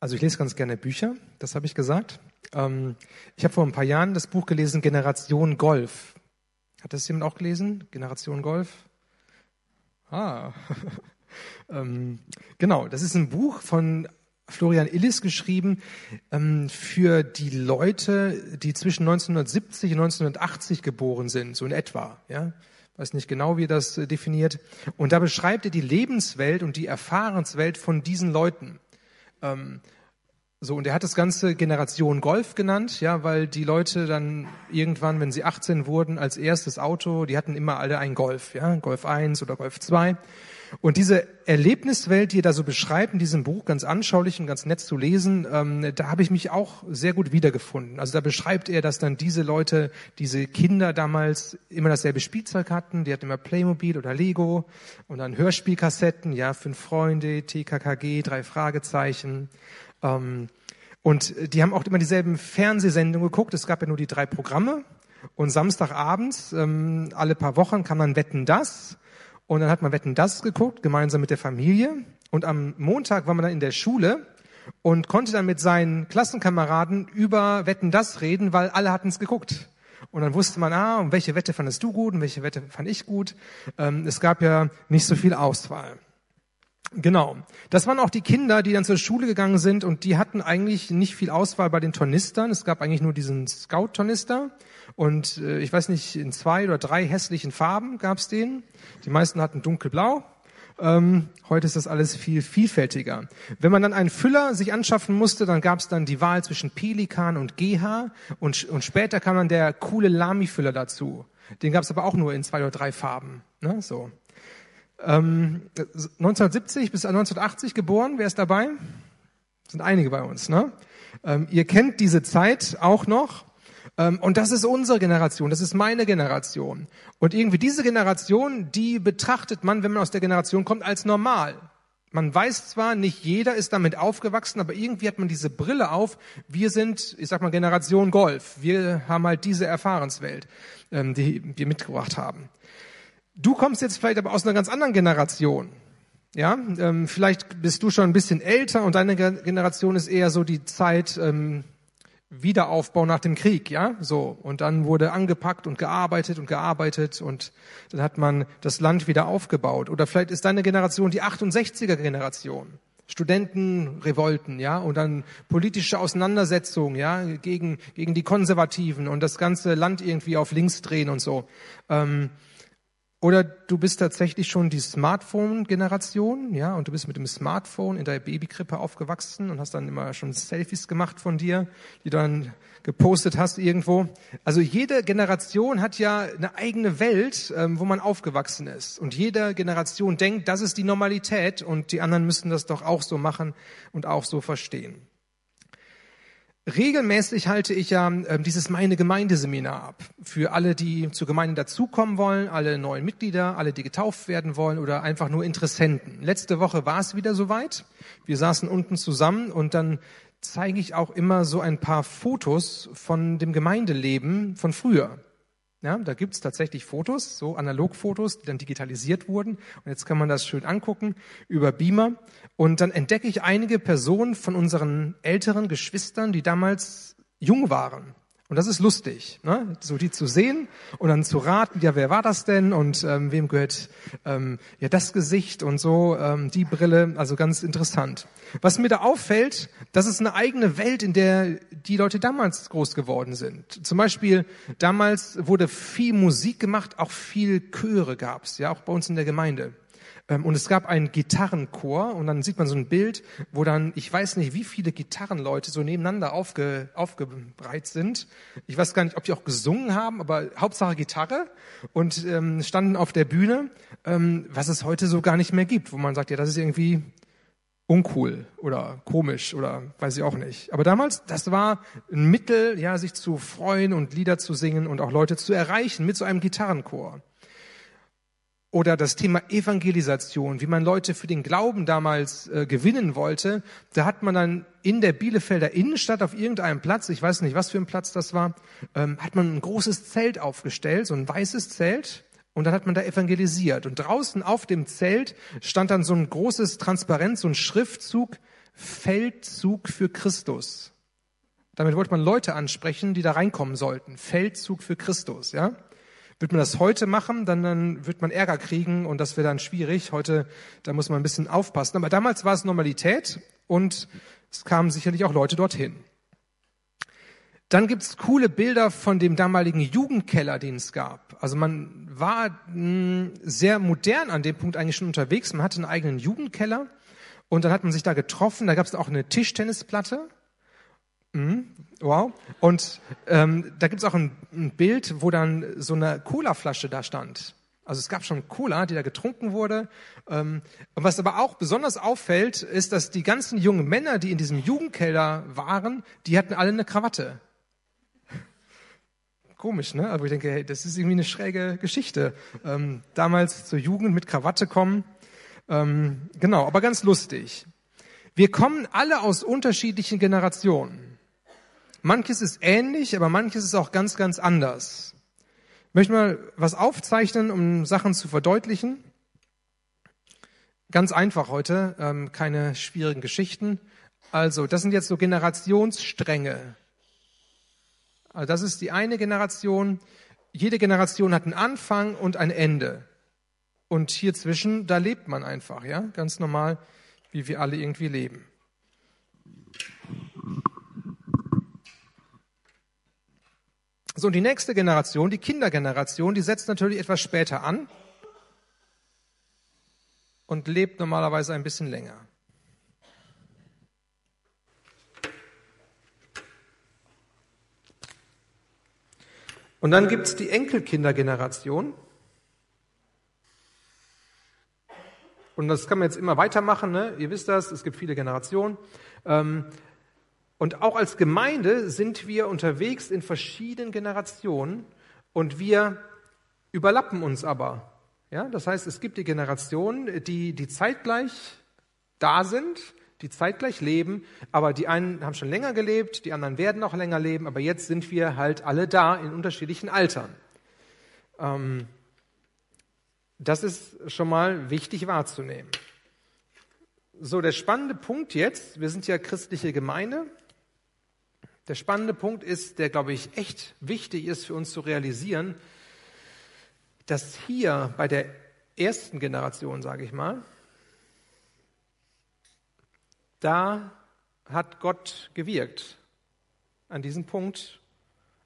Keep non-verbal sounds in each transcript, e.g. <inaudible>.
Also ich lese ganz gerne Bücher, das habe ich gesagt. Ähm, ich habe vor ein paar Jahren das Buch gelesen, Generation Golf. Hat das jemand auch gelesen? Generation Golf? Ah, <laughs> ähm, genau, das ist ein Buch von Florian Illis geschrieben ähm, für die Leute, die zwischen 1970 und 1980 geboren sind, so in etwa. Ja, weiß nicht genau, wie er das definiert. Und da beschreibt er die Lebenswelt und die Erfahrenswelt von diesen Leuten. Ähm, so, und er hat das ganze Generation Golf genannt, ja, weil die Leute dann irgendwann, wenn sie 18 wurden, als erstes Auto, die hatten immer alle ein Golf, ja, Golf 1 oder Golf 2. Und diese Erlebniswelt, die er da so beschreibt in diesem Buch, ganz anschaulich und ganz nett zu lesen, ähm, da habe ich mich auch sehr gut wiedergefunden. Also da beschreibt er, dass dann diese Leute, diese Kinder damals immer dasselbe Spielzeug hatten. Die hatten immer Playmobil oder Lego und dann Hörspielkassetten, ja, fünf Freunde, TKKG, drei Fragezeichen. Ähm, und die haben auch immer dieselben Fernsehsendungen geguckt. Es gab ja nur die drei Programme. Und Samstagabends, ähm, alle paar Wochen kann man Wetten das. Und dann hat man Wetten das geguckt, gemeinsam mit der Familie. Und am Montag war man dann in der Schule und konnte dann mit seinen Klassenkameraden über Wetten das reden, weil alle hatten es geguckt. Und dann wusste man, ah, und welche Wette fandest du gut und welche Wette fand ich gut. Ähm, es gab ja nicht so viel Auswahl. Genau. Das waren auch die Kinder, die dann zur Schule gegangen sind und die hatten eigentlich nicht viel Auswahl bei den Tornistern. Es gab eigentlich nur diesen Scout-Tornister und äh, ich weiß nicht, in zwei oder drei hässlichen Farben gab's den. Die meisten hatten dunkelblau. Ähm, heute ist das alles viel vielfältiger. Wenn man dann einen Füller sich anschaffen musste, dann gab's dann die Wahl zwischen Pelikan und GH und, und später kam dann der coole Lamy-Füller dazu. Den gab's aber auch nur in zwei oder drei Farben. Ne? So. Ähm, 1970 bis 1980 geboren, wer ist dabei? sind einige bei uns, ne? Ähm, ihr kennt diese Zeit auch noch. Ähm, und das ist unsere Generation, das ist meine Generation. Und irgendwie diese Generation, die betrachtet man, wenn man aus der Generation kommt, als normal. Man weiß zwar, nicht jeder ist damit aufgewachsen, aber irgendwie hat man diese Brille auf. Wir sind, ich sag mal, Generation Golf. Wir haben halt diese Erfahrenswelt, ähm, die wir mitgebracht haben. Du kommst jetzt vielleicht aber aus einer ganz anderen Generation. Ja, ähm, vielleicht bist du schon ein bisschen älter und deine Generation ist eher so die Zeit ähm, Wiederaufbau nach dem Krieg, ja, so und dann wurde angepackt und gearbeitet und gearbeitet und dann hat man das Land wieder aufgebaut. Oder vielleicht ist deine Generation die 68er Generation. Studentenrevolten, ja, und dann politische Auseinandersetzungen, ja, gegen, gegen die Konservativen und das ganze Land irgendwie auf links drehen und so. Ähm, oder du bist tatsächlich schon die Smartphone-Generation, ja, und du bist mit dem Smartphone in der Babykrippe aufgewachsen und hast dann immer schon Selfies gemacht von dir, die du dann gepostet hast irgendwo. Also jede Generation hat ja eine eigene Welt, ähm, wo man aufgewachsen ist. Und jede Generation denkt, das ist die Normalität und die anderen müssen das doch auch so machen und auch so verstehen. Regelmäßig halte ich ja äh, dieses Meine Gemeindeseminar ab. Für alle, die zur Gemeinde dazukommen wollen, alle neuen Mitglieder, alle, die getauft werden wollen oder einfach nur Interessenten. Letzte Woche war es wieder soweit. Wir saßen unten zusammen und dann zeige ich auch immer so ein paar Fotos von dem Gemeindeleben von früher. Ja, da gibt's tatsächlich Fotos, so Analogfotos, die dann digitalisiert wurden. Und jetzt kann man das schön angucken über Beamer. Und dann entdecke ich einige Personen von unseren älteren Geschwistern, die damals jung waren. Und das ist lustig, ne? so die zu sehen und dann zu raten, ja, wer war das denn und ähm, wem gehört ähm, ja das Gesicht und so, ähm, die Brille, also ganz interessant. Was mir da auffällt, das ist eine eigene Welt, in der die Leute damals groß geworden sind. Zum Beispiel damals wurde viel Musik gemacht, auch viel Chöre gab's, ja, auch bei uns in der Gemeinde. Ähm, und es gab einen Gitarrenchor und dann sieht man so ein Bild, wo dann, ich weiß nicht, wie viele Gitarrenleute so nebeneinander aufge, aufgebreit sind. Ich weiß gar nicht, ob die auch gesungen haben, aber Hauptsache Gitarre und ähm, standen auf der Bühne, ähm, was es heute so gar nicht mehr gibt, wo man sagt, ja, das ist irgendwie uncool oder komisch oder weiß ich auch nicht. Aber damals, das war ein Mittel, ja, sich zu freuen und Lieder zu singen und auch Leute zu erreichen mit so einem Gitarrenchor oder das Thema Evangelisation, wie man Leute für den Glauben damals äh, gewinnen wollte, da hat man dann in der Bielefelder Innenstadt auf irgendeinem Platz, ich weiß nicht, was für ein Platz das war, ähm, hat man ein großes Zelt aufgestellt, so ein weißes Zelt, und dann hat man da evangelisiert. Und draußen auf dem Zelt stand dann so ein großes Transparenz, so ein Schriftzug, Feldzug für Christus. Damit wollte man Leute ansprechen, die da reinkommen sollten. Feldzug für Christus, ja. Wird man das heute machen, dann, dann wird man Ärger kriegen und das wäre dann schwierig. Heute, da muss man ein bisschen aufpassen. Aber damals war es Normalität und es kamen sicherlich auch Leute dorthin. Dann gibt's coole Bilder von dem damaligen Jugendkeller, den es gab. Also man war hm, sehr modern an dem Punkt eigentlich schon unterwegs. Man hatte einen eigenen Jugendkeller und dann hat man sich da getroffen. Da gab's auch eine Tischtennisplatte. Wow. Und ähm, da gibt's auch ein, ein Bild, wo dann so eine Colaflasche da stand. Also es gab schon Cola, die da getrunken wurde. Ähm, und was aber auch besonders auffällt, ist, dass die ganzen jungen Männer, die in diesem Jugendkeller waren, die hatten alle eine Krawatte. Komisch, ne? Aber ich denke, hey, das ist irgendwie eine schräge Geschichte. Ähm, damals zur Jugend mit Krawatte kommen. Ähm, genau, aber ganz lustig. Wir kommen alle aus unterschiedlichen Generationen. Manches ist ähnlich, aber manches ist auch ganz, ganz anders. Ich möchte mal was aufzeichnen, um Sachen zu verdeutlichen. Ganz einfach heute, ähm, keine schwierigen Geschichten. Also, das sind jetzt so Generationsstränge. Also, das ist die eine Generation. Jede Generation hat einen Anfang und ein Ende. Und hier zwischen, da lebt man einfach, ja, ganz normal, wie wir alle irgendwie leben. So, und die nächste Generation, die Kindergeneration, die setzt natürlich etwas später an und lebt normalerweise ein bisschen länger. Und dann gibt's die Enkelkindergeneration. Und das kann man jetzt immer weitermachen. Ne? Ihr wisst das, es gibt viele Generationen. Ähm, und auch als Gemeinde sind wir unterwegs in verschiedenen Generationen und wir überlappen uns aber. Ja, das heißt, es gibt die Generationen, die, die zeitgleich da sind, die zeitgleich leben, aber die einen haben schon länger gelebt, die anderen werden noch länger leben, aber jetzt sind wir halt alle da in unterschiedlichen Altern. Ähm, das ist schon mal wichtig wahrzunehmen. So, der spannende Punkt jetzt, wir sind ja christliche Gemeinde, der spannende Punkt ist, der, glaube ich, echt wichtig ist für uns zu realisieren, dass hier bei der ersten Generation, sage ich mal, da hat Gott gewirkt an diesem Punkt,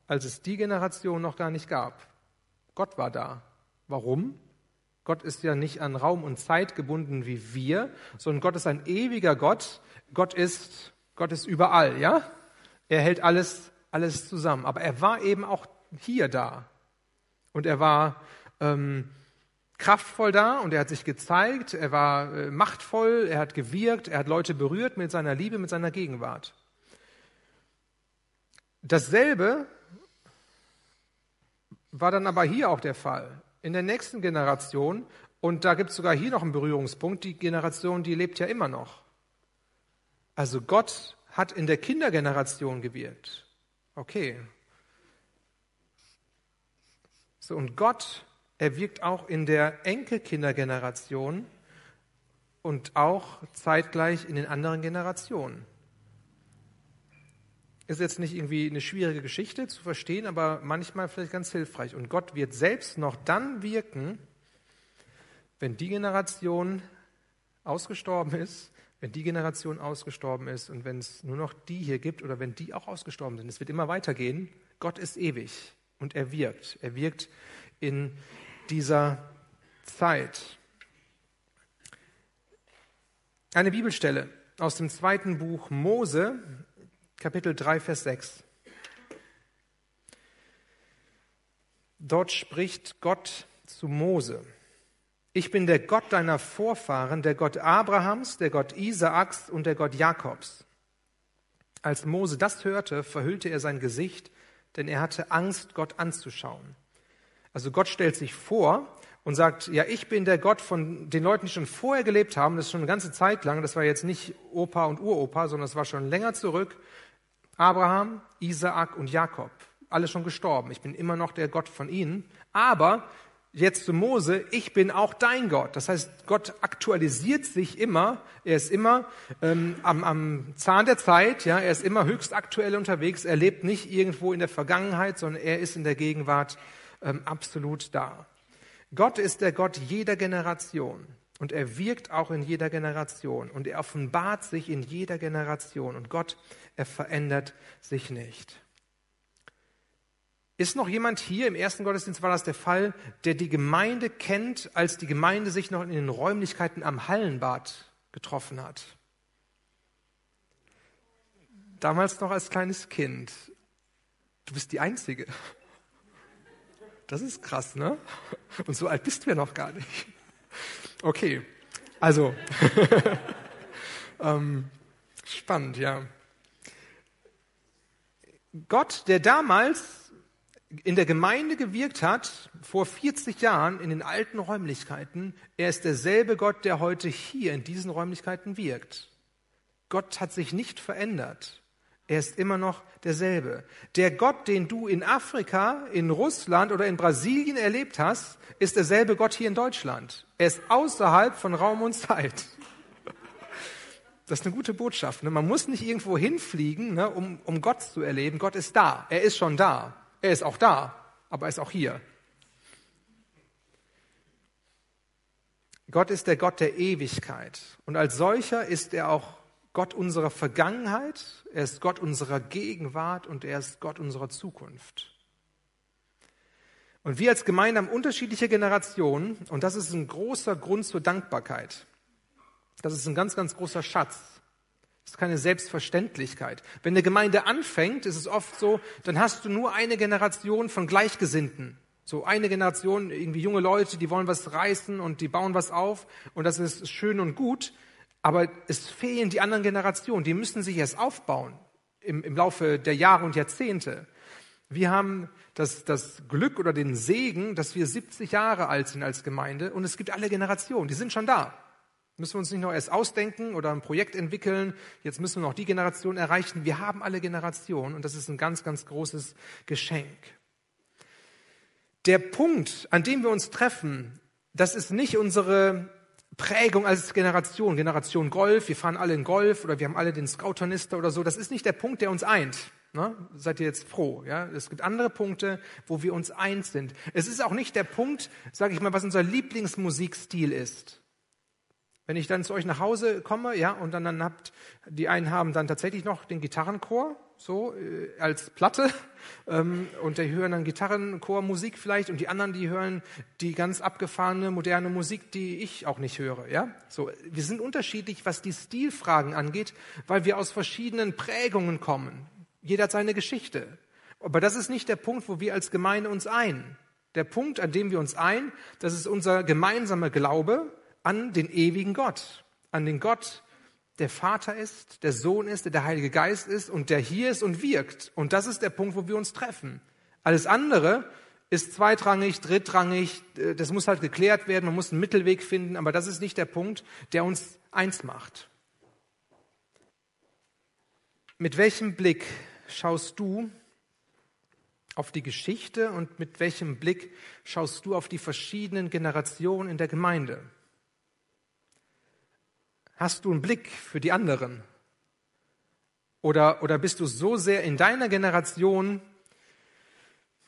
als es die Generation noch gar nicht gab. Gott war da. Warum? Gott ist ja nicht an Raum und Zeit gebunden wie wir, sondern Gott ist ein ewiger Gott. Gott ist, Gott ist überall, ja? Er hält alles, alles zusammen. Aber er war eben auch hier da. Und er war ähm, kraftvoll da und er hat sich gezeigt, er war äh, machtvoll, er hat gewirkt, er hat Leute berührt mit seiner Liebe, mit seiner Gegenwart. Dasselbe war dann aber hier auch der Fall. In der nächsten Generation, und da gibt es sogar hier noch einen Berührungspunkt, die Generation, die lebt ja immer noch. Also Gott hat in der Kindergeneration gewirkt. Okay. So, und Gott, er wirkt auch in der Enkelkindergeneration und auch zeitgleich in den anderen Generationen. Ist jetzt nicht irgendwie eine schwierige Geschichte zu verstehen, aber manchmal vielleicht ganz hilfreich. Und Gott wird selbst noch dann wirken, wenn die Generation ausgestorben ist wenn die Generation ausgestorben ist und wenn es nur noch die hier gibt oder wenn die auch ausgestorben sind. Es wird immer weitergehen. Gott ist ewig und er wirkt. Er wirkt in dieser Zeit. Eine Bibelstelle aus dem zweiten Buch Mose, Kapitel 3, Vers 6. Dort spricht Gott zu Mose. Ich bin der Gott deiner Vorfahren, der Gott Abrahams, der Gott Isaaks und der Gott Jakobs. Als Mose das hörte, verhüllte er sein Gesicht, denn er hatte Angst, Gott anzuschauen. Also Gott stellt sich vor und sagt, ja, ich bin der Gott von den Leuten, die schon vorher gelebt haben, das ist schon eine ganze Zeit lang, das war jetzt nicht Opa und Uropa, sondern das war schon länger zurück. Abraham, Isaak und Jakob, alle schon gestorben. Ich bin immer noch der Gott von ihnen, aber jetzt zu Mose, ich bin auch dein Gott. Das heißt, Gott aktualisiert sich immer. Er ist immer ähm, am, am Zahn der Zeit. Ja, er ist immer höchst aktuell unterwegs. Er lebt nicht irgendwo in der Vergangenheit, sondern er ist in der Gegenwart ähm, absolut da. Gott ist der Gott jeder Generation. Und er wirkt auch in jeder Generation. Und er offenbart sich in jeder Generation. Und Gott, er verändert sich nicht. Ist noch jemand hier, im ersten Gottesdienst war das der Fall, der die Gemeinde kennt, als die Gemeinde sich noch in den Räumlichkeiten am Hallenbad getroffen hat? Damals noch als kleines Kind. Du bist die Einzige. Das ist krass, ne? Und so alt bist du ja noch gar nicht. Okay, also <laughs> ähm, spannend, ja. Gott, der damals in der Gemeinde gewirkt hat, vor 40 Jahren in den alten Räumlichkeiten, er ist derselbe Gott, der heute hier in diesen Räumlichkeiten wirkt. Gott hat sich nicht verändert. Er ist immer noch derselbe. Der Gott, den du in Afrika, in Russland oder in Brasilien erlebt hast, ist derselbe Gott hier in Deutschland. Er ist außerhalb von Raum und Zeit. Das ist eine gute Botschaft. Ne? Man muss nicht irgendwo hinfliegen, ne, um, um Gott zu erleben. Gott ist da. Er ist schon da. Er ist auch da, aber er ist auch hier. Gott ist der Gott der Ewigkeit und als solcher ist er auch Gott unserer Vergangenheit, er ist Gott unserer Gegenwart und er ist Gott unserer Zukunft. Und wir als Gemeinde haben unterschiedliche Generationen und das ist ein großer Grund zur Dankbarkeit. Das ist ein ganz, ganz großer Schatz. Das ist keine Selbstverständlichkeit. Wenn eine Gemeinde anfängt, ist es oft so, dann hast du nur eine Generation von Gleichgesinnten. So eine Generation, irgendwie junge Leute, die wollen was reißen und die bauen was auf und das ist schön und gut. Aber es fehlen die anderen Generationen, die müssen sich erst aufbauen im, im Laufe der Jahre und Jahrzehnte. Wir haben das, das Glück oder den Segen, dass wir 70 Jahre alt sind als Gemeinde und es gibt alle Generationen, die sind schon da. Müssen wir uns nicht noch erst ausdenken oder ein Projekt entwickeln. Jetzt müssen wir noch die Generation erreichen. Wir haben alle Generationen und das ist ein ganz, ganz großes Geschenk. Der Punkt, an dem wir uns treffen, das ist nicht unsere Prägung als Generation, Generation Golf, wir fahren alle in Golf oder wir haben alle den Scouternister oder so. Das ist nicht der Punkt, der uns eint. Ne? Seid ihr jetzt froh? Ja? Es gibt andere Punkte, wo wir uns eins sind. Es ist auch nicht der Punkt, sage ich mal, was unser Lieblingsmusikstil ist. Wenn ich dann zu euch nach Hause komme, ja, und dann, dann habt, die einen haben dann tatsächlich noch den Gitarrenchor, so, äh, als Platte, <laughs> ähm, und die hören dann Gitarrenchormusik vielleicht, und die anderen, die hören die ganz abgefahrene, moderne Musik, die ich auch nicht höre, ja. So, wir sind unterschiedlich, was die Stilfragen angeht, weil wir aus verschiedenen Prägungen kommen. Jeder hat seine Geschichte. Aber das ist nicht der Punkt, wo wir als Gemeinde uns ein. Der Punkt, an dem wir uns ein, das ist unser gemeinsamer Glaube, an den ewigen Gott, an den Gott, der Vater ist, der Sohn ist, der der Heilige Geist ist und der hier ist und wirkt. Und das ist der Punkt, wo wir uns treffen. Alles andere ist zweitrangig, drittrangig, äh, das muss halt geklärt werden, man muss einen Mittelweg finden, aber das ist nicht der Punkt, der uns eins macht. Mit welchem Blick schaust du auf die Geschichte und mit welchem Blick schaust du auf die verschiedenen Generationen in der Gemeinde? Hast du einen Blick für die anderen? Oder, oder bist du so sehr in deiner Generation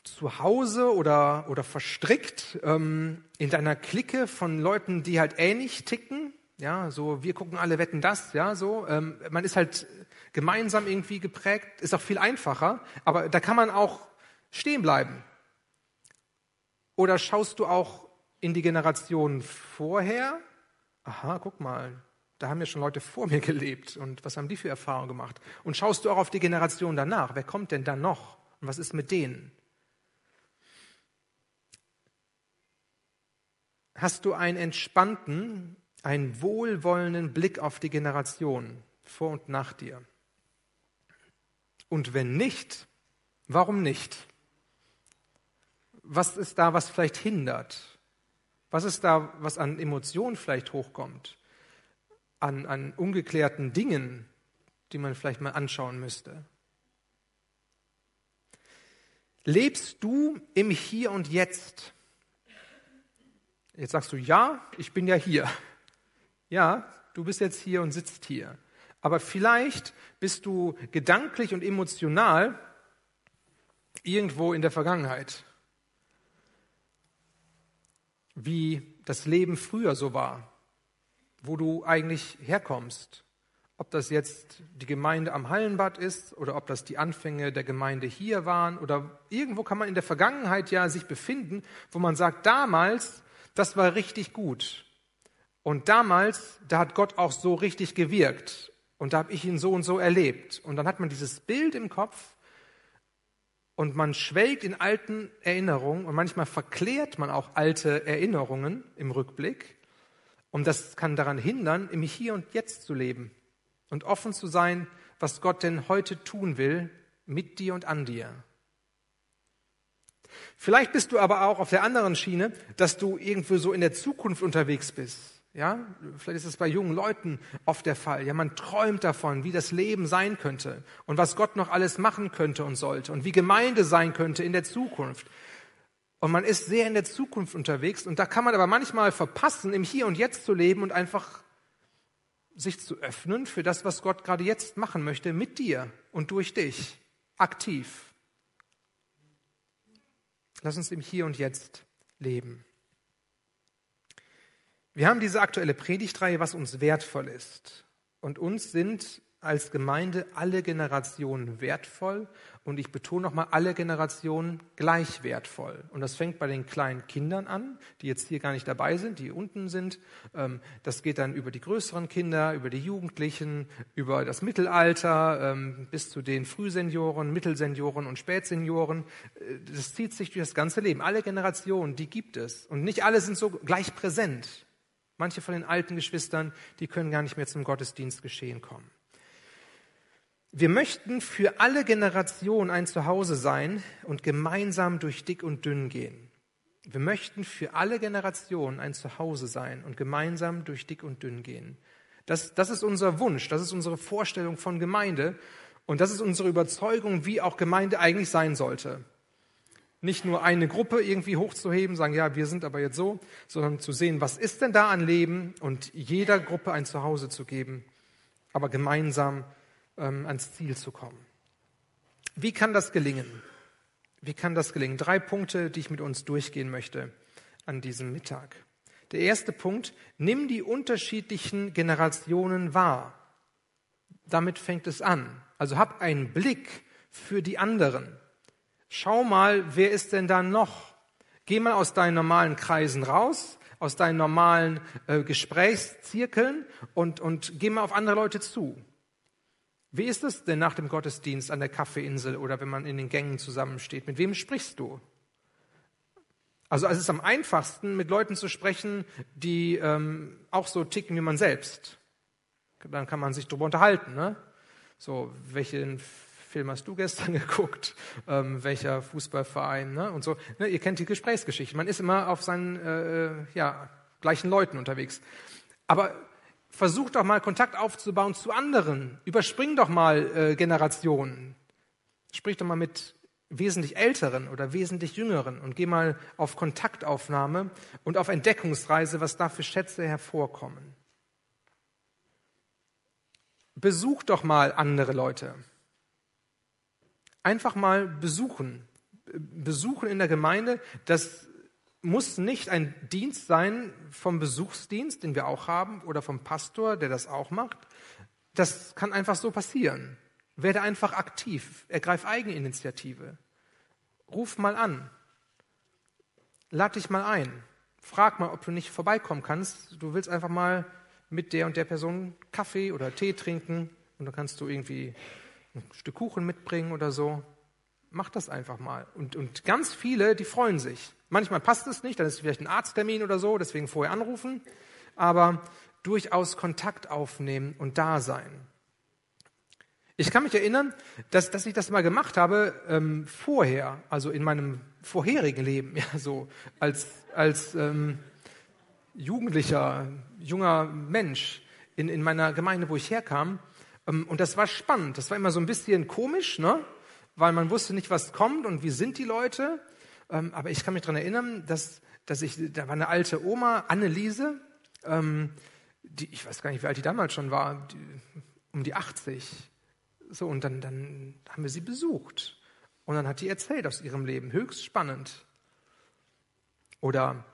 zu Hause oder, oder verstrickt ähm, in deiner Clique von Leuten, die halt ähnlich ticken? Ja, so wir gucken alle wetten das, ja, so. Ähm, man ist halt gemeinsam irgendwie geprägt, ist auch viel einfacher, aber da kann man auch stehen bleiben. Oder schaust du auch in die Generation vorher? Aha, guck mal, da haben ja schon Leute vor mir <laughs> gelebt und was haben die für Erfahrungen gemacht? Und schaust du auch auf die Generation danach? Wer kommt denn dann noch? Und was ist mit denen? Hast du einen entspannten, einen wohlwollenden Blick auf die Generation vor und nach dir? Und wenn nicht, warum nicht? Was ist da, was vielleicht hindert? Was ist da, was an Emotionen vielleicht hochkommt? An, an ungeklärten Dingen, die man vielleicht mal anschauen müsste. Lebst du im Hier und Jetzt? Jetzt sagst du, ja, ich bin ja hier. Ja, du bist jetzt hier und sitzt hier. Aber vielleicht bist du gedanklich und emotional irgendwo in der Vergangenheit. Wie das Leben früher so war, wo du eigentlich herkommst. Ob das jetzt die Gemeinde am Hallenbad ist oder ob das die Anfänge der Gemeinde hier waren oder irgendwo kann man in der Vergangenheit ja sich befinden, wo man sagt, damals, das war richtig gut. Und damals, da hat Gott auch so richtig gewirkt. Und da habe ich ihn so und so erlebt. Und dann hat man dieses Bild im Kopf und man schwelgt in alten Erinnerungen und manchmal verklärt man auch alte Erinnerungen im Rückblick. Und das kann daran hindern, im Hier und Jetzt zu leben und offen zu sein, was Gott denn heute tun will mit dir und an dir. Vielleicht bist du aber auch auf der anderen Schiene, dass du irgendwo so in der Zukunft unterwegs bist. Ja, vielleicht ist es bei jungen Leuten oft der Fall. Ja, man träumt davon, wie das Leben sein könnte und was Gott noch alles machen könnte und sollte und wie Gemeinde sein könnte in der Zukunft. Und man ist sehr in der Zukunft unterwegs und da kann man aber manchmal verpassen, im Hier und Jetzt zu leben und einfach sich zu öffnen für das, was Gott gerade jetzt machen möchte mit dir und durch dich, aktiv. Lass uns im Hier und Jetzt leben. Wir haben diese aktuelle Predigtreihe, was uns wertvoll ist. Und uns sind als Gemeinde alle Generationen wertvoll und ich betone nochmal alle Generationen gleich wertvoll. Und das fängt bei den kleinen Kindern an, die jetzt hier gar nicht dabei sind, die unten sind. Ähm, das geht dann über die größeren Kinder, über die Jugendlichen, über das Mittelalter ähm, bis zu den Frühsenioren, Mittelsenioren und Spätsenioren. Äh, das zieht sich durch das ganze Leben. Alle Generationen, die gibt es. Und nicht alle sind so gleich präsent. Manche von den alten Geschwistern, die können gar nicht mehr zum Gottesdienst geschehen kommen. Wir möchten für alle Generationen ein Zuhause sein und gemeinsam durch dick und dünn gehen. Wir möchten für alle Generationen ein Zuhause sein und gemeinsam durch dick und dünn gehen. Das, das ist unser Wunsch, das ist unsere Vorstellung von Gemeinde und das ist unsere Überzeugung, wie auch Gemeinde eigentlich sein sollte nicht nur eine Gruppe irgendwie hochzuheben, sagen, ja, wir sind aber jetzt so, sondern zu sehen, was ist denn da an Leben und jeder Gruppe ein Zuhause zu geben, aber gemeinsam ähm, ans Ziel zu kommen. Wie kann das gelingen? Wie kann das gelingen? Drei Punkte, die ich mit uns durchgehen möchte an diesem Mittag. Der erste Punkt, nimm die unterschiedlichen Generationen wahr. Damit fängt es an. Also hab einen Blick für die anderen. Schau mal, wer ist denn da noch? Geh mal aus deinen normalen Kreisen raus, aus deinen normalen äh, Gesprächszirkeln und, und geh mal auf andere Leute zu. Wie ist es denn nach dem Gottesdienst an der Kaffeeinsel oder wenn man in den Gängen zusammensteht? Mit wem sprichst du? Also es ist am einfachsten, mit Leuten zu sprechen, die ähm, auch so ticken wie man selbst. Dann kann man sich darüber unterhalten. Ne? So, welchen Film hast du gestern <laughs> geguckt? Ähm, welcher Fußballverein? Ne? Und so. Ne? Ihr kennt die Gesprächsgeschichte. Man ist immer auf seinen äh, äh, ja, gleichen Leuten unterwegs. Aber versuch doch mal Kontakt aufzubauen zu anderen. Überspring doch mal äh, Generationen. Sprich doch mal mit wesentlich älteren oder wesentlich jüngeren und geh mal auf Kontaktaufnahme und auf Entdeckungsreise, was da für Schätze hervorkommen. Besuch doch mal andere Leute einfach mal besuchen. Besuchen in der Gemeinde, das muss nicht ein Dienst sein vom Besuchsdienst, den wir auch haben, oder vom Pastor, der das auch macht. Das kann einfach so passieren. Werde einfach aktiv, ergreif Eigeninitiative. Ruf mal an. Lad dich mal ein. Frag mal, ob du nicht vorbeikommen kannst. Du willst einfach mal mit der und der Person Kaffee oder Tee trinken und dann kannst du irgendwie ein Stück Kuchen mitbringen oder so. Mach das einfach mal. Und, und ganz viele, die freuen sich. Manchmal passt es nicht, dann ist vielleicht ein Arzttermin oder so, deswegen vorher anrufen. Aber durchaus Kontakt aufnehmen und da sein. Ich kann mich erinnern, dass, dass ich das mal gemacht habe ähm, vorher, also in meinem vorherigen Leben, <laughs> ja, so als, als ähm, jugendlicher, junger Mensch in, in meiner Gemeinde, wo ich herkam. Ähm, und das war spannend. Das war immer so ein bisschen komisch, ne? weil man wusste nicht, was kommt und wie sind die Leute. Ähm, aber ich kann mich daran erinnern, dass dass ich, da war eine alte Oma, Anneliese, ähm, die, ich weiß gar nicht, wie alt die damals schon war, die, um die 80. So, und dann, dann haben wir sie besucht. Und dann hat die erzählt aus ihrem Leben. Höchst spannend. Oder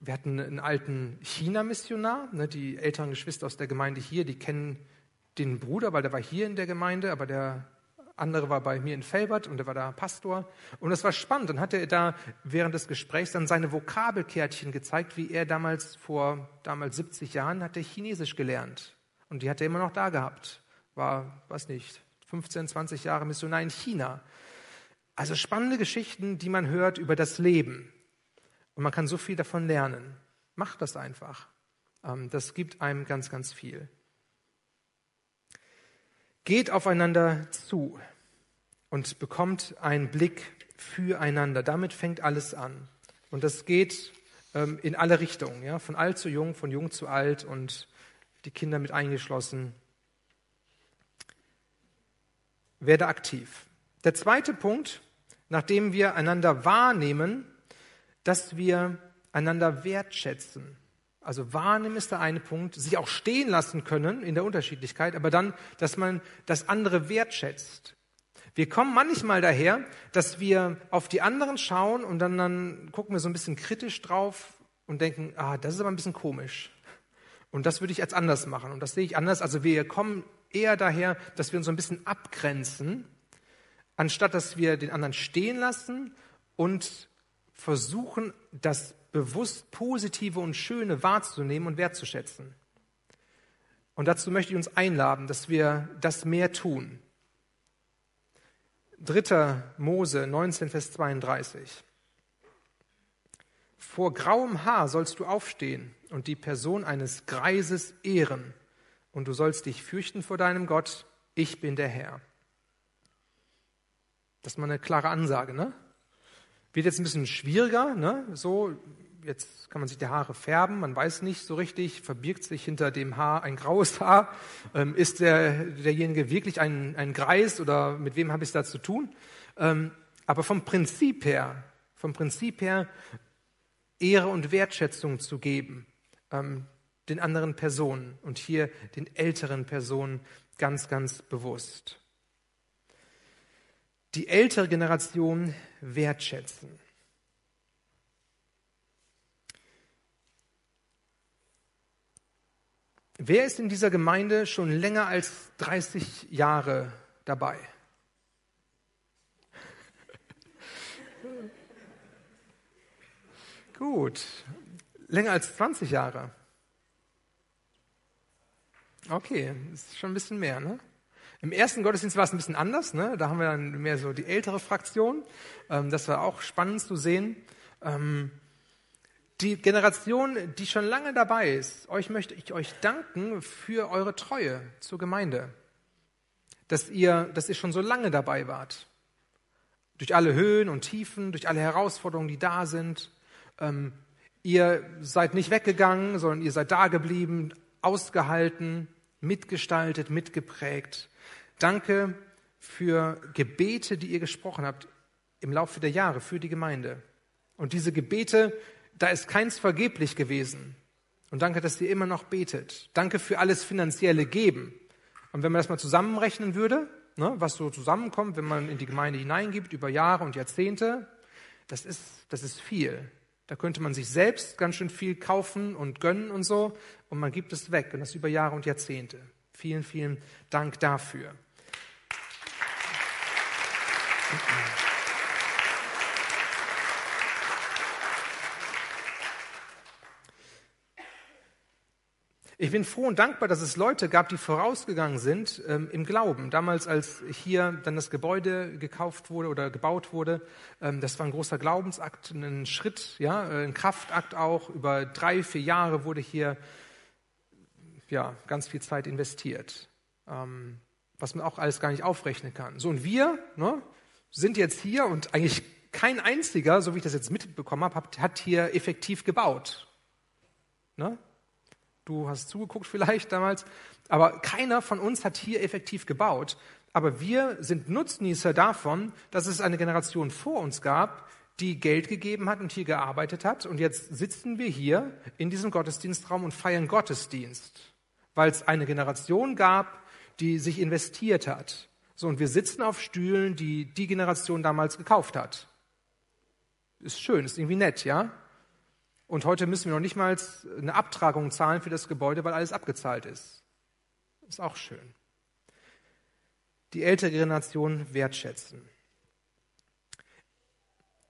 wir hatten einen alten China-Missionar, ne, die älteren Geschwister aus der Gemeinde hier, die kennen den Bruder, weil der war hier in der Gemeinde, aber der andere war bei mir in Felbert und der war da Pastor. Und das war spannend. Dann hat er da während des Gesprächs dann seine Vokabelkärtchen gezeigt, wie er damals vor damals 70 Jahren hat er Chinesisch gelernt. Und die hat er immer noch da gehabt. War, weiß nicht, 15, 20 Jahre Missionar in China. Also spannende Geschichten, die man hört über das Leben. Und man kann so viel davon lernen. Macht das einfach. Ähm, das gibt einem ganz, ganz viel. Geht aufeinander zu und bekommt einen Blick füreinander. Damit fängt alles an. Und das geht ähm, in alle Richtungen, ja? von alt zu jung, von jung zu alt und die Kinder mit eingeschlossen. Werde aktiv. Der zweite Punkt, nachdem wir einander wahrnehmen, dass wir einander wertschätzen. Also wahrnehmen ist der eine Punkt, sich auch stehen lassen können in der Unterschiedlichkeit, aber dann, dass man das andere wertschätzt. Wir kommen manchmal daher, dass wir auf die anderen schauen und dann, dann gucken wir so ein bisschen kritisch drauf und denken, ah, das ist aber ein bisschen komisch. Und das würde ich jetzt anders machen und das sehe ich anders. Also wir kommen eher daher, dass wir uns so ein bisschen abgrenzen, anstatt dass wir den anderen stehen lassen und versuchen, das bewusst Positive und Schöne wahrzunehmen und wertzuschätzen. Und dazu möchte ich uns einladen, dass wir das mehr tun. 3. Mose 19, Vers 32. Vor grauem Haar sollst du aufstehen und die Person eines Greises ehren, und du sollst dich fürchten vor deinem Gott, ich bin der Herr. Das ist mal eine klare Ansage, ne? Wird jetzt ein bisschen schwieriger, ne? So, jetzt kann man sich die Haare färben, man weiß nicht so richtig, verbirgt sich hinter dem Haar ein graues Haar. Ähm, ist der, derjenige wirklich ein, ein Greis oder mit wem habe ich es da zu tun? Ähm, aber vom Prinzip her, vom Prinzip her, Ehre und Wertschätzung zu geben, ähm, den anderen Personen und hier den älteren Personen ganz, ganz bewusst. Die ältere Generation wertschätzen. Wer ist in dieser Gemeinde schon länger als 30 Jahre dabei? <laughs> Gut. Länger als 20 Jahre. Okay, ist schon ein bisschen mehr, ne? Im ersten Gottesdienst war es ein bisschen anders, ne? Da haben wir dann mehr so die ältere Fraktion. Ähm, das war auch spannend zu sehen. Ähm, die Generation, die schon lange dabei ist, euch möchte ich euch danken für eure Treue zur Gemeinde. Dass ihr, dass ihr schon so lange dabei wart. Durch alle Höhen und Tiefen, durch alle Herausforderungen, die da sind. Ähm, ihr seid nicht weggegangen, sondern ihr seid da geblieben, ausgehalten, mitgestaltet, mitgeprägt. Danke für Gebete, die ihr gesprochen habt im Laufe der Jahre für die Gemeinde. Und diese Gebete da ist keins vergeblich gewesen. Und danke, dass ihr immer noch betet. Danke für alles finanzielle Geben. Und wenn man das mal zusammenrechnen würde, ne, was so zusammenkommt, wenn man in die Gemeinde hineingibt über Jahre und Jahrzehnte, das ist, das ist viel. Da könnte man sich selbst ganz schön viel kaufen und gönnen und so. Und man gibt es weg. Und das über Jahre und Jahrzehnte. Vielen, vielen Dank dafür. Ich bin froh und dankbar, dass es Leute gab, die vorausgegangen sind ähm, im Glauben. Damals, als hier dann das Gebäude gekauft wurde oder gebaut wurde, ähm, das war ein großer Glaubensakt, ein Schritt, ja, äh, ein Kraftakt auch. Über drei, vier Jahre wurde hier ja ganz viel Zeit investiert, ähm, was man auch alles gar nicht aufrechnen kann. So und wir ne, sind jetzt hier und eigentlich kein einziger, so wie ich das jetzt mitbekommen habe, hat hier effektiv gebaut. Ne? Du hast zugeguckt vielleicht damals. Aber keiner von uns hat hier effektiv gebaut. Aber wir sind Nutznießer davon, dass es eine Generation vor uns gab, die Geld gegeben hat und hier gearbeitet hat. Und jetzt sitzen wir hier in diesem Gottesdienstraum und feiern Gottesdienst, weil es eine Generation gab, die sich investiert hat. So, und wir sitzen auf Stühlen, die die Generation damals gekauft hat. Ist schön, ist irgendwie nett, ja? Und heute müssen wir noch nicht mal eine Abtragung zahlen für das Gebäude, weil alles abgezahlt ist. Ist auch schön. Die ältere Generation wertschätzen.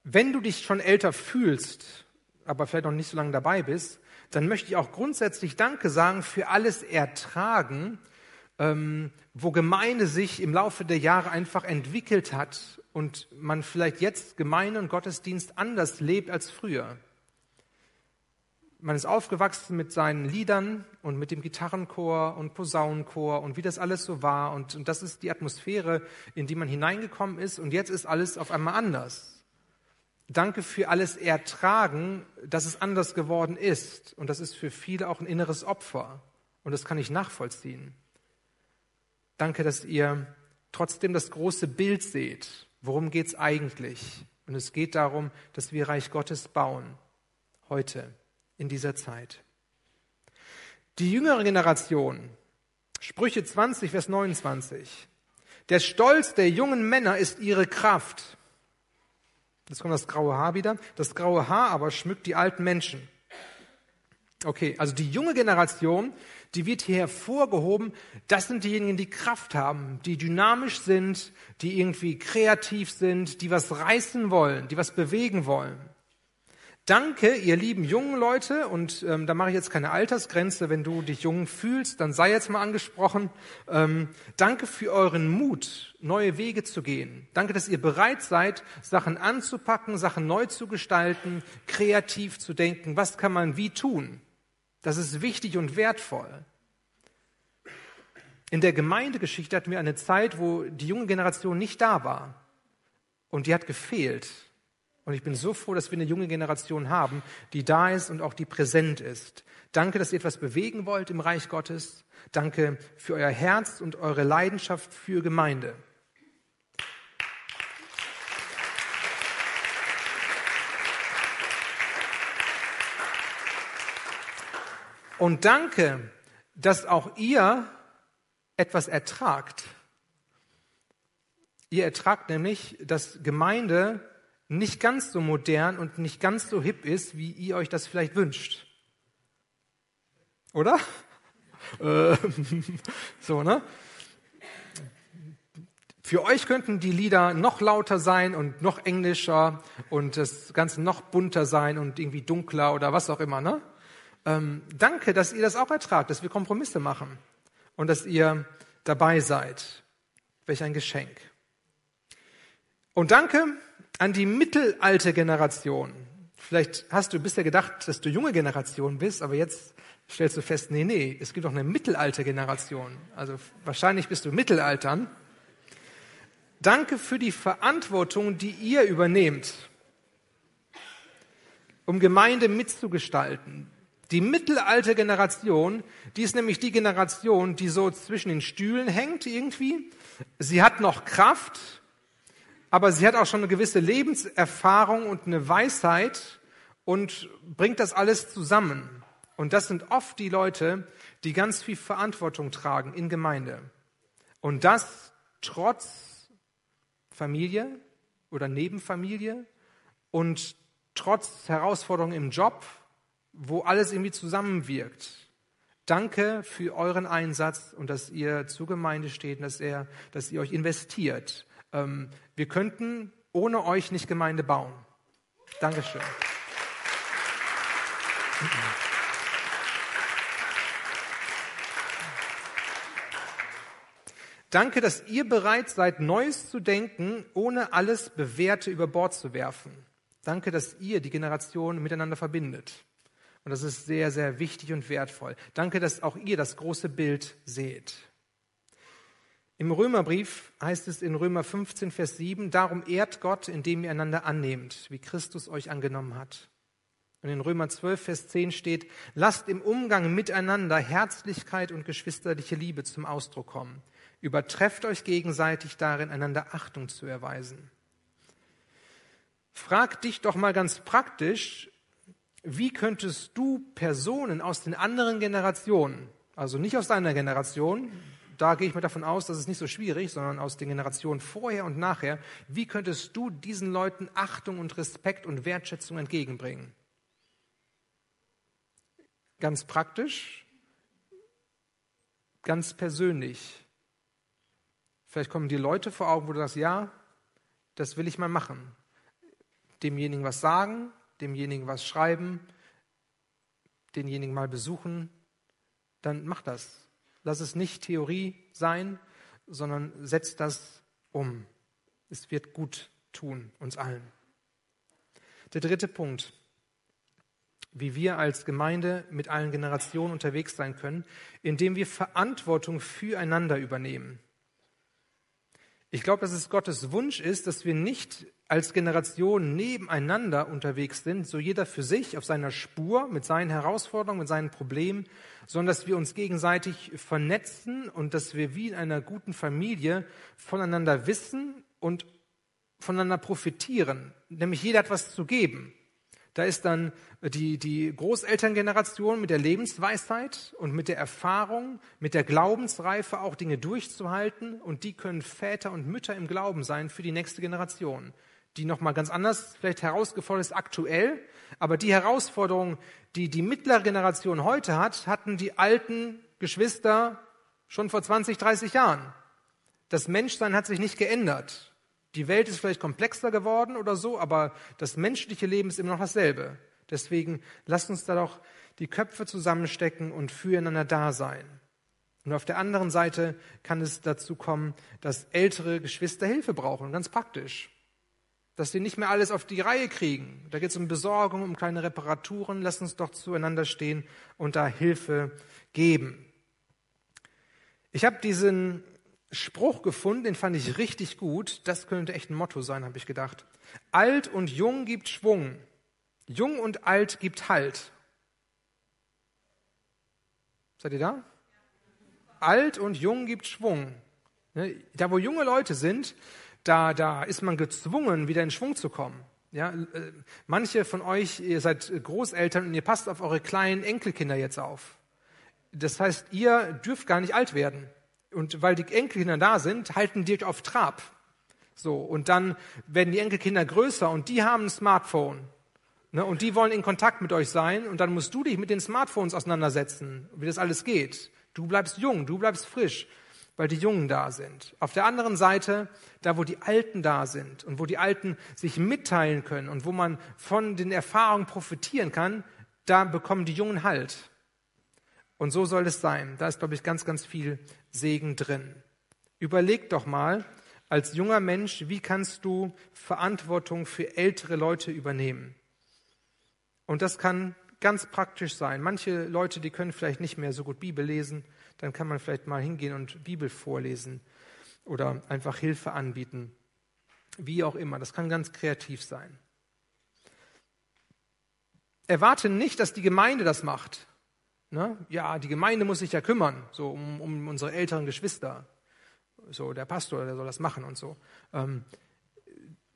Wenn du dich schon älter fühlst, aber vielleicht noch nicht so lange dabei bist, dann möchte ich auch grundsätzlich Danke sagen für alles Ertragen, ähm, wo Gemeinde sich im Laufe der Jahre einfach entwickelt hat und man vielleicht jetzt Gemeinde und Gottesdienst anders lebt als früher. Man ist aufgewachsen mit seinen Liedern und mit dem Gitarrenchor und Posaunenchor und wie das alles so war. Und, und das ist die Atmosphäre, in die man hineingekommen ist. Und jetzt ist alles auf einmal anders. Danke für alles Ertragen, dass es anders geworden ist. Und das ist für viele auch ein inneres Opfer. Und das kann ich nachvollziehen. Danke, dass ihr trotzdem das große Bild seht. Worum geht es eigentlich? Und es geht darum, dass wir Reich Gottes bauen. Heute, in dieser Zeit. Die jüngere Generation, Sprüche 20, Vers 29. Der Stolz der jungen Männer ist ihre Kraft. Jetzt kommt das graue Haar wieder. Das graue Haar aber schmückt die alten Menschen. Okay, also die junge Generation, die wird hier hervorgehoben. Das sind diejenigen, die Kraft haben, die dynamisch sind, die irgendwie kreativ sind, die was reißen wollen, die was bewegen wollen. Danke, ihr lieben jungen Leute, und ähm, da mache ich jetzt keine Altersgrenze, wenn du dich jung fühlst, dann sei jetzt mal angesprochen. Ähm, danke für euren Mut, neue Wege zu gehen. Danke, dass ihr bereit seid, Sachen anzupacken, Sachen neu zu gestalten, kreativ zu denken. Was kann man wie tun? Das ist wichtig und wertvoll. In der Gemeindegeschichte hatten wir eine Zeit, wo die junge Generation nicht da war. Und die hat gefehlt. Und ich bin so froh, dass wir eine junge Generation haben, die da ist und auch die präsent ist. Danke, dass ihr etwas bewegen wollt im Reich Gottes. Danke für euer Herz und eure Leidenschaft für Gemeinde. Und danke, dass auch ihr etwas ertragt. Ihr ertragt nämlich, dass Gemeinde nicht ganz so modern und nicht ganz so hip ist, wie ihr euch das vielleicht wünscht. Oder? <laughs> Äh, <laughs> so, ne? Für euch könnten die Lieder noch lauter sein und noch englischer und das Ganze noch bunter sein und irgendwie dunkler oder was auch immer, ne? Ähm, danke, dass ihr das auch ertragt, dass wir Kompromisse machen und dass ihr dabei seid. Welch ein Geschenk. Und danke, an die mittelalte Generation. Vielleicht hast du bisher gedacht, dass du junge Generation bist, aber jetzt stellst du fest, nee, nee, es gibt auch eine mittelalte Generation. Also wahrscheinlich bist du Mittelaltern. Danke für die Verantwortung, die ihr übernehmt, um Gemeinde mitzugestalten. Die mittelalte Generation, die ist nämlich die Generation, die so zwischen den Stühlen hängt irgendwie. Sie hat noch Kraft, aber sie hat auch schon eine gewisse Lebenserfahrung und eine Weisheit und bringt das alles zusammen. Und das sind oft die Leute, die ganz viel Verantwortung tragen in Gemeinde. Und das trotz Familie oder Nebenfamilie und trotz Herausforderungen im Job, wo alles irgendwie zusammenwirkt. Danke für euren Einsatz und dass ihr zur Gemeinde steht dass, er, dass ihr euch investiert ähm, wir könnten ohne euch nicht Gemeinde bauen. Dankeschön. Danke, dass ihr bereit seid, Neues zu denken, ohne alles Bewährte über Bord zu werfen. Danke, dass ihr die Generationen miteinander verbindet. Und das ist sehr, sehr wichtig und wertvoll. Danke, dass auch ihr das große Bild seht. Im Römerbrief heißt es in Römer 15, Vers 7, darum ehrt Gott, indem ihr einander annehmt, wie Christus euch angenommen hat. Und in Römer 12, Vers 10 steht, lasst im Umgang miteinander Herzlichkeit und geschwisterliche Liebe zum Ausdruck kommen. Übertrefft euch gegenseitig darin, einander Achtung zu erweisen. Frag dich doch mal ganz praktisch, wie könntest du Personen aus den anderen Generationen, also nicht aus deiner Generation, da gehe ich mal davon aus, das ist nicht so schwierig, sondern aus den Generationen vorher und nachher, wie könntest du diesen Leuten Achtung und Respekt und Wertschätzung entgegenbringen? Ganz praktisch, ganz persönlich. Vielleicht kommen dir Leute vor Augen, wo du sagst, ja, das will ich mal machen. Demjenigen was sagen, demjenigen was schreiben, denjenigen mal besuchen, dann mach das. Lass es nicht Theorie sein, sondern setz das um. Es wird gut tun, uns allen. Der dritte Punkt, wie wir als Gemeinde mit allen Generationen unterwegs sein können, indem wir Verantwortung füreinander übernehmen. Ich glaube, dass es Gottes Wunsch ist, dass wir nicht als Generation nebeneinander unterwegs sind, so jeder für sich auf seiner Spur mit seinen Herausforderungen, mit seinen Problemen, sondern dass wir uns gegenseitig vernetzen und dass wir wie in einer guten Familie voneinander wissen und voneinander profitieren. Nämlich jeder hat was zu geben. Da ist dann die, die Großelterngeneration mit der Lebensweisheit und mit der Erfahrung, mit der Glaubensreife auch Dinge durchzuhalten. Und die können Väter und Mütter im Glauben sein für die nächste Generation, die nochmal ganz anders vielleicht herausgefordert ist aktuell. Aber die Herausforderung, die die mittlere Generation heute hat, hatten die alten Geschwister schon vor 20, 30 Jahren. Das Menschsein hat sich nicht geändert. Die Welt ist vielleicht komplexer geworden oder so, aber das menschliche Leben ist immer noch dasselbe. Deswegen lasst uns da doch die Köpfe zusammenstecken und füreinander da sein. Und auf der anderen Seite kann es dazu kommen, dass ältere Geschwister Hilfe brauchen, ganz praktisch. Dass sie nicht mehr alles auf die Reihe kriegen. Da geht es um Besorgung, um kleine Reparaturen. Lasst uns doch zueinander stehen und da Hilfe geben. Ich habe diesen Spruch gefunden, den fand ich richtig gut. Das könnte echt ein Motto sein, habe ich gedacht. Alt und jung gibt Schwung. Jung und alt gibt Halt. Seid ihr da? Alt und jung gibt Schwung. Ne, da, wo junge Leute sind, da, da ist man gezwungen, wieder in Schwung zu kommen. Ja, äh, manche von euch, ihr seid Großeltern und ihr passt auf eure kleinen Enkelkinder jetzt auf. Das heißt, ihr dürft gar nicht alt werden. Und weil die Enkelkinder da sind, halten die euch auf Trab. So, und dann werden die Enkelkinder größer und die haben ein Smartphone. Ne, und die wollen in Kontakt mit euch sein und dann musst du dich mit den Smartphones auseinandersetzen, wie das alles geht. Du bleibst jung, du bleibst frisch, weil die Jungen da sind. Auf der anderen Seite, da wo die Alten da sind und wo die Alten sich mitteilen können und wo man von den Erfahrungen profitieren kann, da bekommen die Jungen Halt. Und so soll es sein. Da ist, glaube ich, ganz, ganz viel Segen drin. Überleg doch mal, als junger Mensch, wie kannst du Verantwortung für ältere Leute übernehmen? Und das kann ganz praktisch sein. Manche Leute, die können vielleicht nicht mehr so gut Bibel lesen, dann kann man vielleicht mal hingehen und Bibel vorlesen oder einfach Hilfe anbieten. Wie auch immer, das kann ganz kreativ sein. Erwarte nicht, dass die Gemeinde das macht. Ne? Ja, die Gemeinde muss sich ja kümmern, so um, um unsere älteren Geschwister. So, der Pastor, der soll das machen und so. Ähm,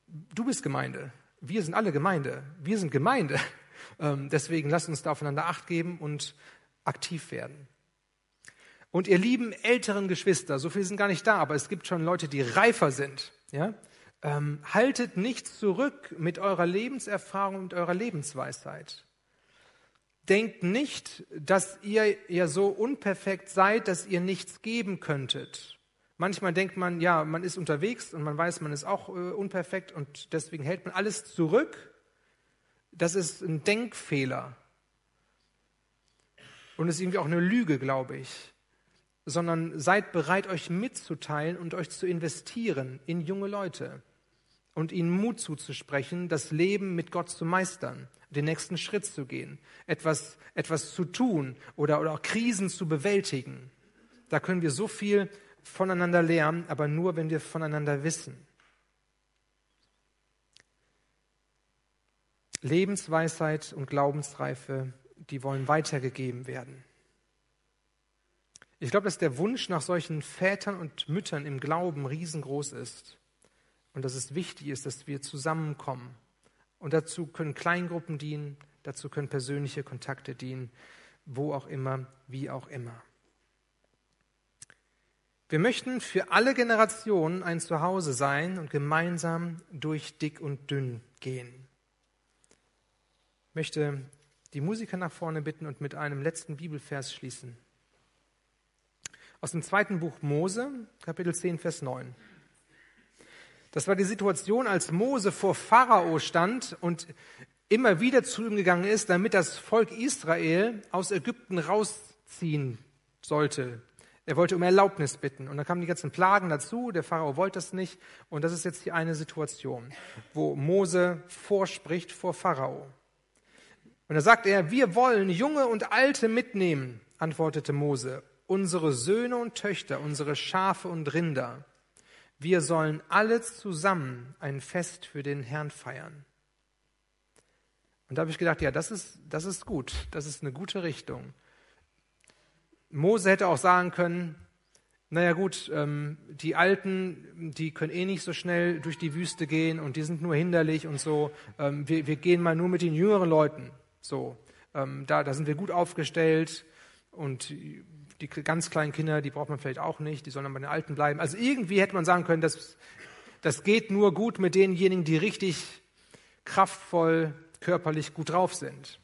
du bist Gemeinde. Wir sind alle Gemeinde. Wir sind Gemeinde. <laughs> Ähm, deswegen lasst uns da aufeinander Acht geben und aktiv werden. Und ihr lieben älteren Geschwister, so viele sind gar nicht da, aber es gibt schon Leute, die reifer sind. Ja? Ähm, haltet nicht zurück mit eurer Lebenserfahrung und eurer Lebensweisheit. Denkt nicht, dass ihr ja so unperfekt seid, dass ihr nichts geben könntet. Manchmal denkt man, ja, man ist unterwegs und man weiß, man ist auch äh, unperfekt und deswegen hält man alles zurück. Das ist ein Denkfehler. Und ist irgendwie auch eine Lüge, glaube ich. Sondern seid bereit, euch mitzuteilen und euch zu investieren in junge Leute und ihnen Mut zuzusprechen, das Leben mit Gott zu meistern den nächsten Schritt zu gehen, etwas, etwas zu tun oder, oder auch Krisen zu bewältigen. Da können wir so viel voneinander lernen, aber nur, wenn wir voneinander wissen. Lebensweisheit und Glaubensreife, die wollen weitergegeben werden. Ich glaube, dass der Wunsch nach solchen Vätern und Müttern im Glauben riesengroß ist und dass es wichtig ist, dass wir zusammenkommen Und dazu können Kleingruppen dienen, dazu können persönliche Kontakte dienen, wo auch immer, wie auch immer. Wir möchten für alle Generationen ein Zuhause sein und gemeinsam durch dick und dünn gehen. Ich möchte die Musiker nach vorne bitten und mit einem letzten Bibelvers schließen. Aus dem zweiten Buch Mose, Kapitel 10, Vers 9. Das war die Situation, als Mose vor Pharao stand und immer wieder zu ihm gegangen ist, damit das Volk Israel aus Ägypten rausziehen sollte. Er wollte um Erlaubnis bitten. Und dann kamen die ganzen Plagen dazu. Der Pharao wollte das nicht. Und das ist jetzt die eine Situation, wo Mose vorspricht vor Pharao. Und da sagt er, wir wollen Junge und Alte mitnehmen, antwortete Mose, unsere Söhne und Töchter, unsere Schafe und Rinder. Wir sollen alle zusammen ein Fest für den Herrn feiern. Und da habe ich gedacht, ja, das ist, das ist gut, das ist eine gute Richtung. Mose hätte auch sagen können, naja gut, ähm, die Alten, die können eh nicht so schnell durch die Wüste gehen und die sind nur hinderlich und so. Ähm, wir, wir gehen mal nur mit den jüngeren Leuten. So, ähm, da, da sind wir gut aufgestellt und die ganz kleinen Kinder, die braucht man vielleicht auch nicht, die sollen dann bei den Alten bleiben. Also irgendwie hätte man sagen können, das, das geht nur gut mit denjenigen, die richtig kraftvoll, körperlich gut drauf sind.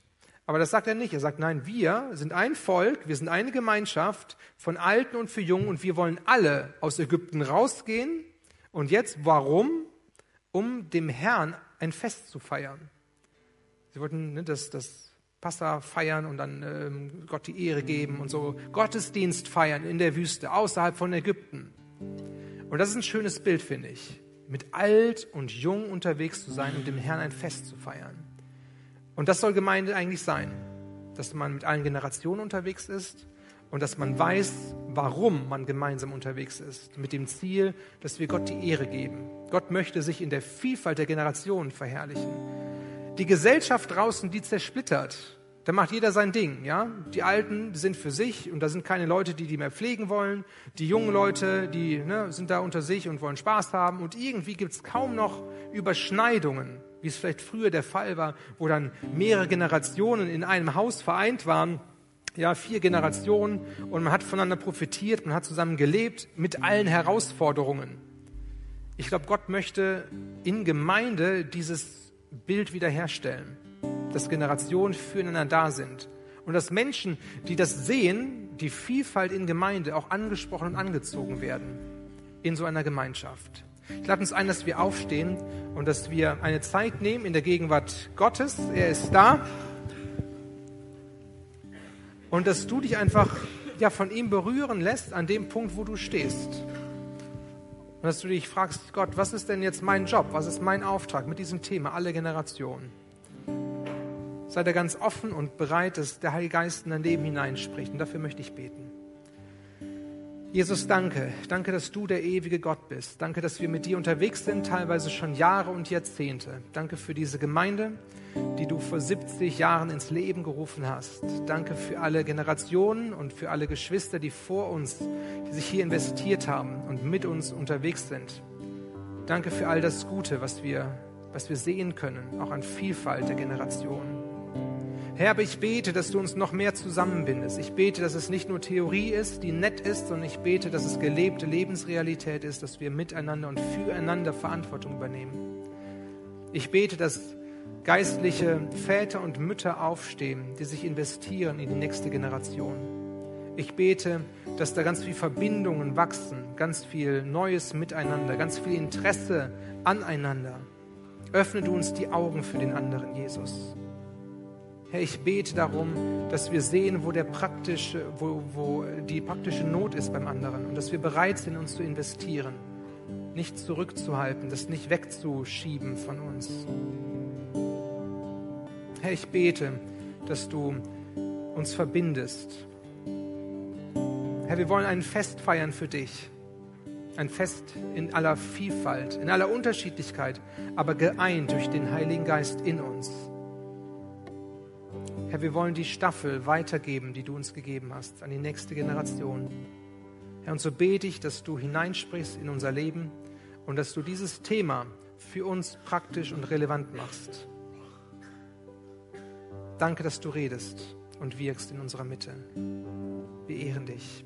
Aber das sagt er nicht. Er sagt, nein, wir sind ein Volk, wir sind eine Gemeinschaft von Alten und für Jungen und wir wollen alle aus Ägypten rausgehen. Und jetzt, warum? Um dem Herrn ein Fest zu feiern. Sie wollten ne, das, das Passa feiern und dann ähm, Gott die Ehre geben und so Gottesdienst feiern in der Wüste, außerhalb von Ägypten. Und das ist ein schönes Bild, finde ich. Mit alt und jung unterwegs zu sein und dem Herrn ein Fest zu feiern. Und das soll Gemeinde eigentlich sein, dass man mit allen Generationen unterwegs ist und dass man weiß, warum man gemeinsam unterwegs ist, mit dem Ziel, dass wir Gott die Ehre geben. Gott möchte sich in der Vielfalt der Generationen verherrlichen. Die Gesellschaft draußen, die zersplittert, da macht jeder sein Ding, ja? Die Alten sind für sich und da sind keine Leute, die die mehr pflegen wollen. Die jungen Leute, die ne, sind da unter sich und wollen Spaß haben und irgendwie gibt es kaum noch Überschneidungen wie es vielleicht früher der Fall war, wo dann mehrere Generationen in einem Haus vereint waren. Ja, vier Generationen und man hat voneinander profitiert, man hat zusammen gelebt mit allen Herausforderungen. Ich glaube, Gott möchte in Gemeinde dieses Bild wiederherstellen, dass Generationen füreinander da sind und dass Menschen, die das sehen, die Vielfalt in Gemeinde auch angesprochen und angezogen werden in so einer Gemeinschaft. Ich lade uns ein, dass wir aufstehen und dass wir eine Zeit nehmen in der Gegenwart Gottes. Er ist da. Und dass du dich einfach ja, von ihm berühren lässt an dem Punkt, wo du stehst. Und dass du dich fragst, Gott, was ist denn jetzt mein Job? Was ist mein Auftrag mit diesem Thema, alle Generationen? Sei da ganz offen und bereit, dass der Heilige Geist in dein Leben hineinspricht. Und dafür möchte ich beten. Jesus, danke. Danke, dass du der ewige Gott bist. Danke, dass wir mit dir unterwegs sind, teilweise schon Jahre und Jahrzehnte. Danke für diese Gemeinde, die du vor 70 Jahren ins Leben gerufen hast. Danke für alle Generationen und für alle Geschwister, die vor uns, die sich hier investiert haben und mit uns unterwegs sind. Danke für all das Gute, was wir, was wir sehen können, auch an Vielfalt der Generationen. Herr, aber ich bete, dass du uns noch mehr zusammenbindest. Ich bete, dass es nicht nur Theorie ist, die nett ist, sondern ich bete, dass es gelebte Lebensrealität ist, dass wir miteinander und füreinander Verantwortung übernehmen. Ich bete, dass geistliche Väter und Mütter aufstehen, die sich investieren in die nächste Generation. Ich bete, dass da ganz viele Verbindungen wachsen, ganz viel neues Miteinander, ganz viel Interesse aneinander. Öffne du uns die Augen für den anderen, Jesus. Herr, ich bete darum, dass wir sehen, wo, der praktische, wo, wo die praktische Not ist beim anderen und dass wir bereit sind, uns zu investieren, nicht zurückzuhalten, das nicht wegzuschieben von uns. Herr, ich bete, dass du uns verbindest. Herr, wir wollen ein Fest feiern für dich. Ein Fest in aller Vielfalt, in aller Unterschiedlichkeit, aber geeint durch den Heiligen Geist in uns. Herr, wir wollen die Staffel weitergeben, die du uns gegeben hast, an die nächste Generation. Herr, und so bete ich, dass du hineinsprichst in unser Leben und dass du dieses Thema für uns praktisch und relevant machst. Danke, dass du redest und wirkst in unserer Mitte. Wir ehren dich.